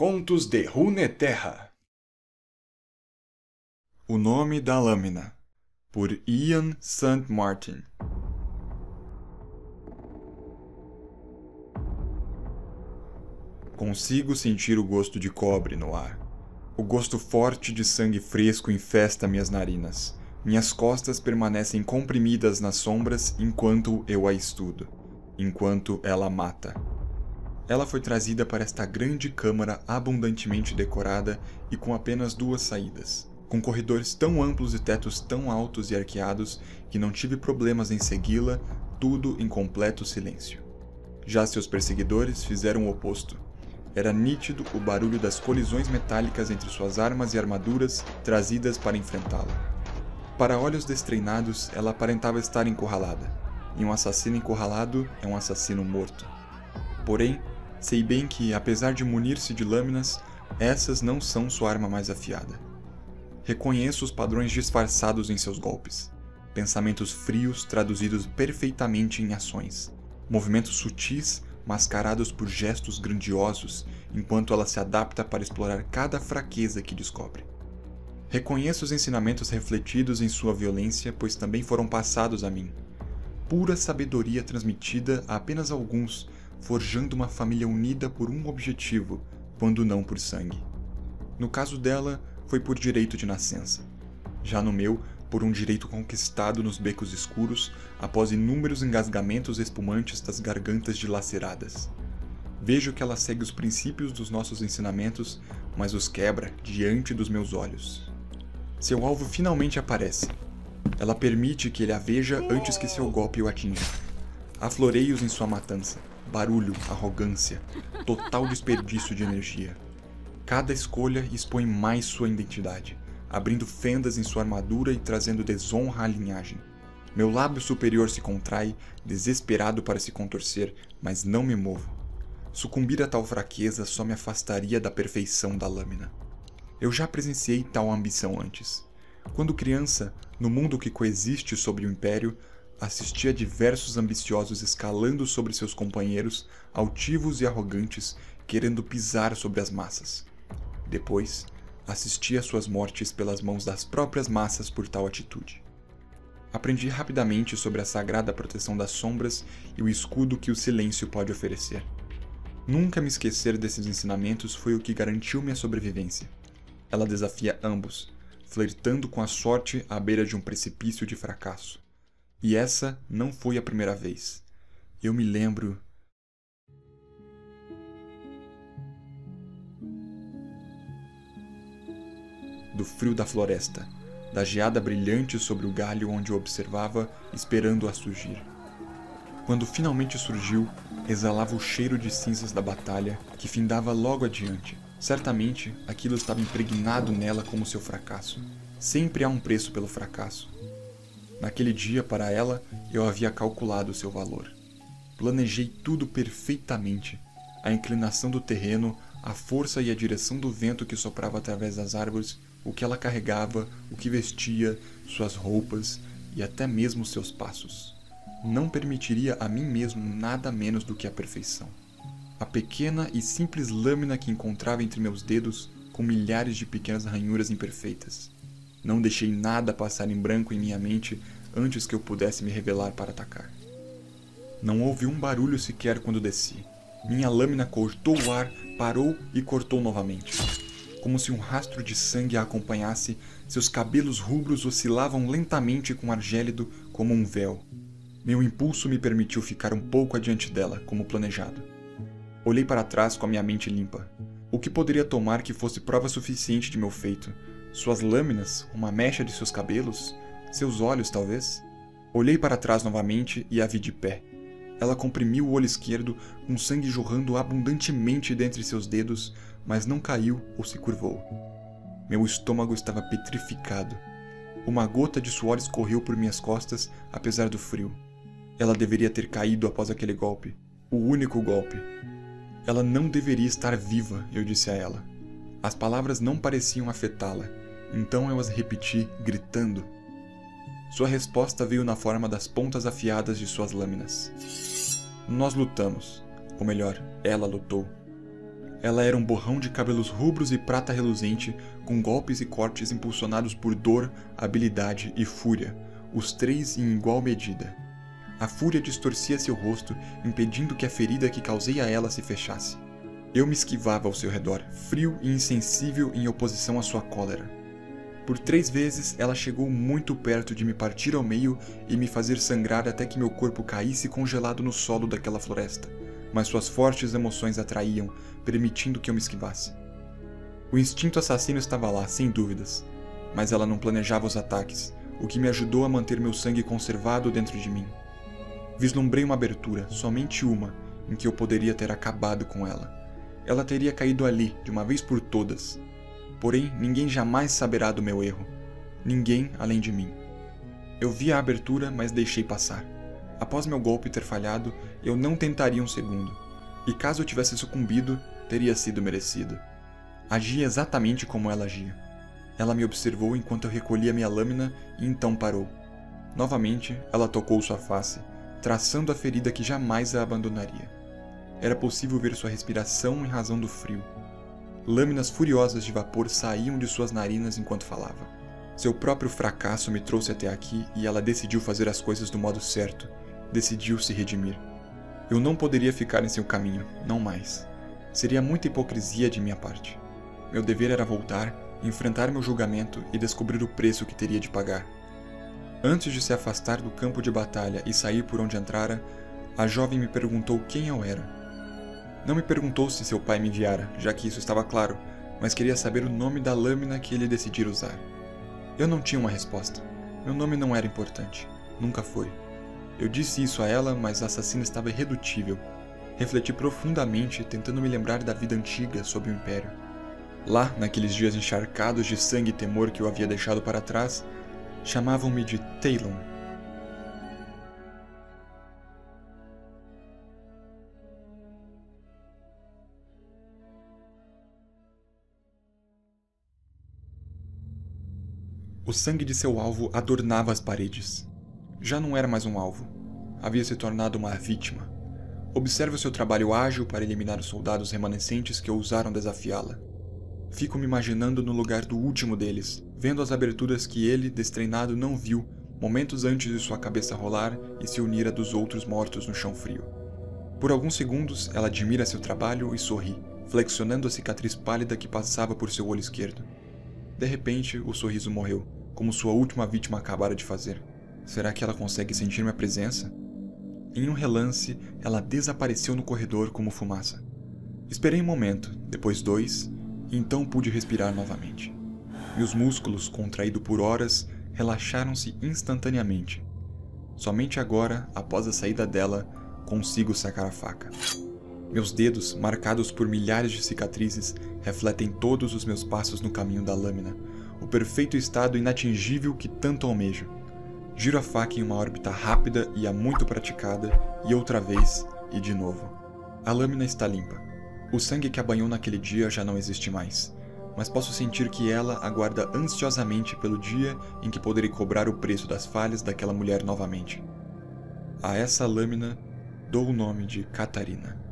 Contos de Runeterra O Nome da Lâmina por Ian St. Martin Consigo sentir o gosto de cobre no ar. O gosto forte de sangue fresco infesta minhas narinas. Minhas costas permanecem comprimidas nas sombras enquanto eu a estudo, enquanto ela mata. Ela foi trazida para esta grande câmara abundantemente decorada e com apenas duas saídas, com corredores tão amplos e tetos tão altos e arqueados que não tive problemas em segui-la, tudo em completo silêncio. Já seus perseguidores fizeram o oposto. Era nítido o barulho das colisões metálicas entre suas armas e armaduras trazidas para enfrentá-la. Para olhos destreinados, ela aparentava estar encurralada, e um assassino encurralado é um assassino morto. Porém, Sei bem que, apesar de munir-se de lâminas, essas não são sua arma mais afiada. Reconheço os padrões disfarçados em seus golpes, pensamentos frios traduzidos perfeitamente em ações, movimentos sutis mascarados por gestos grandiosos, enquanto ela se adapta para explorar cada fraqueza que descobre. Reconheço os ensinamentos refletidos em sua violência, pois também foram passados a mim. Pura sabedoria transmitida a apenas alguns forjando uma família unida por um objetivo, quando não por sangue. No caso dela, foi por direito de nascença. Já no meu, por um direito conquistado nos becos escuros após inúmeros engasgamentos espumantes das gargantas dilaceradas. Vejo que ela segue os princípios dos nossos ensinamentos, mas os quebra diante dos meus olhos. Seu alvo finalmente aparece. Ela permite que ele a veja antes que seu golpe o atinja. Há floreios em sua matança, barulho, arrogância, total desperdício de energia. Cada escolha expõe mais sua identidade, abrindo fendas em sua armadura e trazendo desonra à linhagem. Meu lábio superior se contrai, desesperado para se contorcer, mas não me movo. Sucumbir a tal fraqueza só me afastaria da perfeição da lâmina. Eu já presenciei tal ambição antes. Quando criança, no mundo que coexiste sobre o Império, assistia diversos ambiciosos escalando sobre seus companheiros, altivos e arrogantes, querendo pisar sobre as massas. Depois, assistia suas mortes pelas mãos das próprias massas por tal atitude. Aprendi rapidamente sobre a sagrada proteção das sombras e o escudo que o silêncio pode oferecer. Nunca me esquecer desses ensinamentos foi o que garantiu minha sobrevivência. Ela desafia ambos, flertando com a sorte à beira de um precipício de fracasso. E essa não foi a primeira vez. Eu me lembro. Do frio da floresta, da geada brilhante sobre o galho onde eu observava, esperando-a surgir. Quando finalmente surgiu, exalava o cheiro de cinzas da batalha que findava logo adiante. Certamente aquilo estava impregnado nela como seu fracasso. Sempre há um preço pelo fracasso. Naquele dia, para ela, eu havia calculado seu valor. Planejei tudo perfeitamente: a inclinação do terreno, a força e a direção do vento que soprava através das árvores, o que ela carregava, o que vestia, suas roupas e até mesmo seus passos. Não permitiria a mim mesmo nada menos do que a perfeição. A pequena e simples lâmina que encontrava entre meus dedos, com milhares de pequenas ranhuras imperfeitas. Não deixei nada passar em branco em minha mente antes que eu pudesse me revelar para atacar. Não houve um barulho sequer quando desci. Minha lâmina cortou o ar, parou e cortou novamente. Como se um rastro de sangue a acompanhasse, seus cabelos rubros oscilavam lentamente com ar gélido como um véu. Meu impulso me permitiu ficar um pouco adiante dela, como planejado. Olhei para trás com a minha mente limpa. O que poderia tomar que fosse prova suficiente de meu feito, suas lâminas, uma mecha de seus cabelos, seus olhos talvez. Olhei para trás novamente e a vi de pé. Ela comprimiu o olho esquerdo, com sangue jorrando abundantemente dentre seus dedos, mas não caiu ou se curvou. Meu estômago estava petrificado. Uma gota de suor escorreu por minhas costas, apesar do frio. Ela deveria ter caído após aquele golpe. O único golpe. Ela não deveria estar viva, eu disse a ela. As palavras não pareciam afetá-la, então eu as repeti, gritando. Sua resposta veio na forma das pontas afiadas de suas lâminas. Nós lutamos, ou melhor, ela lutou. Ela era um borrão de cabelos rubros e prata reluzente, com golpes e cortes impulsionados por dor, habilidade e fúria, os três em igual medida. A fúria distorcia seu rosto, impedindo que a ferida que causei a ela se fechasse. Eu me esquivava ao seu redor, frio e insensível em oposição à sua cólera. Por três vezes ela chegou muito perto de me partir ao meio e me fazer sangrar até que meu corpo caísse congelado no solo daquela floresta, mas suas fortes emoções atraíam, permitindo que eu me esquivasse. O instinto assassino estava lá, sem dúvidas, mas ela não planejava os ataques, o que me ajudou a manter meu sangue conservado dentro de mim. Vislumbrei uma abertura, somente uma, em que eu poderia ter acabado com ela. Ela teria caído ali, de uma vez por todas. Porém, ninguém jamais saberá do meu erro. Ninguém além de mim. Eu vi a abertura, mas deixei passar. Após meu golpe ter falhado, eu não tentaria um segundo. E caso eu tivesse sucumbido, teria sido merecido. Agi exatamente como ela agia. Ela me observou enquanto eu recolhia minha lâmina e então parou. Novamente, ela tocou sua face, traçando a ferida que jamais a abandonaria. Era possível ver sua respiração em razão do frio. Lâminas furiosas de vapor saíam de suas narinas enquanto falava. Seu próprio fracasso me trouxe até aqui e ela decidiu fazer as coisas do modo certo. Decidiu se redimir. Eu não poderia ficar em seu caminho, não mais. Seria muita hipocrisia de minha parte. Meu dever era voltar, enfrentar meu julgamento e descobrir o preço que teria de pagar. Antes de se afastar do campo de batalha e sair por onde entrara, a jovem me perguntou quem eu era. Não me perguntou se seu pai me enviara, já que isso estava claro, mas queria saber o nome da lâmina que ele decidira usar. Eu não tinha uma resposta. Meu nome não era importante. Nunca foi. Eu disse isso a ela, mas a assassina estava irredutível. Refleti profundamente, tentando me lembrar da vida antiga sob o Império. Lá, naqueles dias encharcados de sangue e temor que eu havia deixado para trás, chamavam-me de Talon. O sangue de seu alvo adornava as paredes. Já não era mais um alvo. Havia se tornado uma vítima. Observe o seu trabalho ágil para eliminar os soldados remanescentes que ousaram desafiá-la. Fico me imaginando no lugar do último deles, vendo as aberturas que ele, destreinado, não viu momentos antes de sua cabeça rolar e se unir a dos outros mortos no chão frio. Por alguns segundos, ela admira seu trabalho e sorri, flexionando a cicatriz pálida que passava por seu olho esquerdo. De repente, o sorriso morreu, como sua última vítima acabara de fazer. Será que ela consegue sentir minha presença? Em um relance, ela desapareceu no corredor como fumaça. Esperei um momento, depois dois, e então pude respirar novamente. Meus músculos, contraídos por horas, relaxaram-se instantaneamente. Somente agora, após a saída dela, consigo sacar a faca. Meus dedos, marcados por milhares de cicatrizes, refletem todos os meus passos no caminho da lâmina, o perfeito estado inatingível que tanto almejo. Giro a faca em uma órbita rápida e há muito praticada, e outra vez, e de novo. A lâmina está limpa. O sangue que a banhou naquele dia já não existe mais, mas posso sentir que ela aguarda ansiosamente pelo dia em que poderei cobrar o preço das falhas daquela mulher novamente. A essa lâmina dou o nome de Catarina.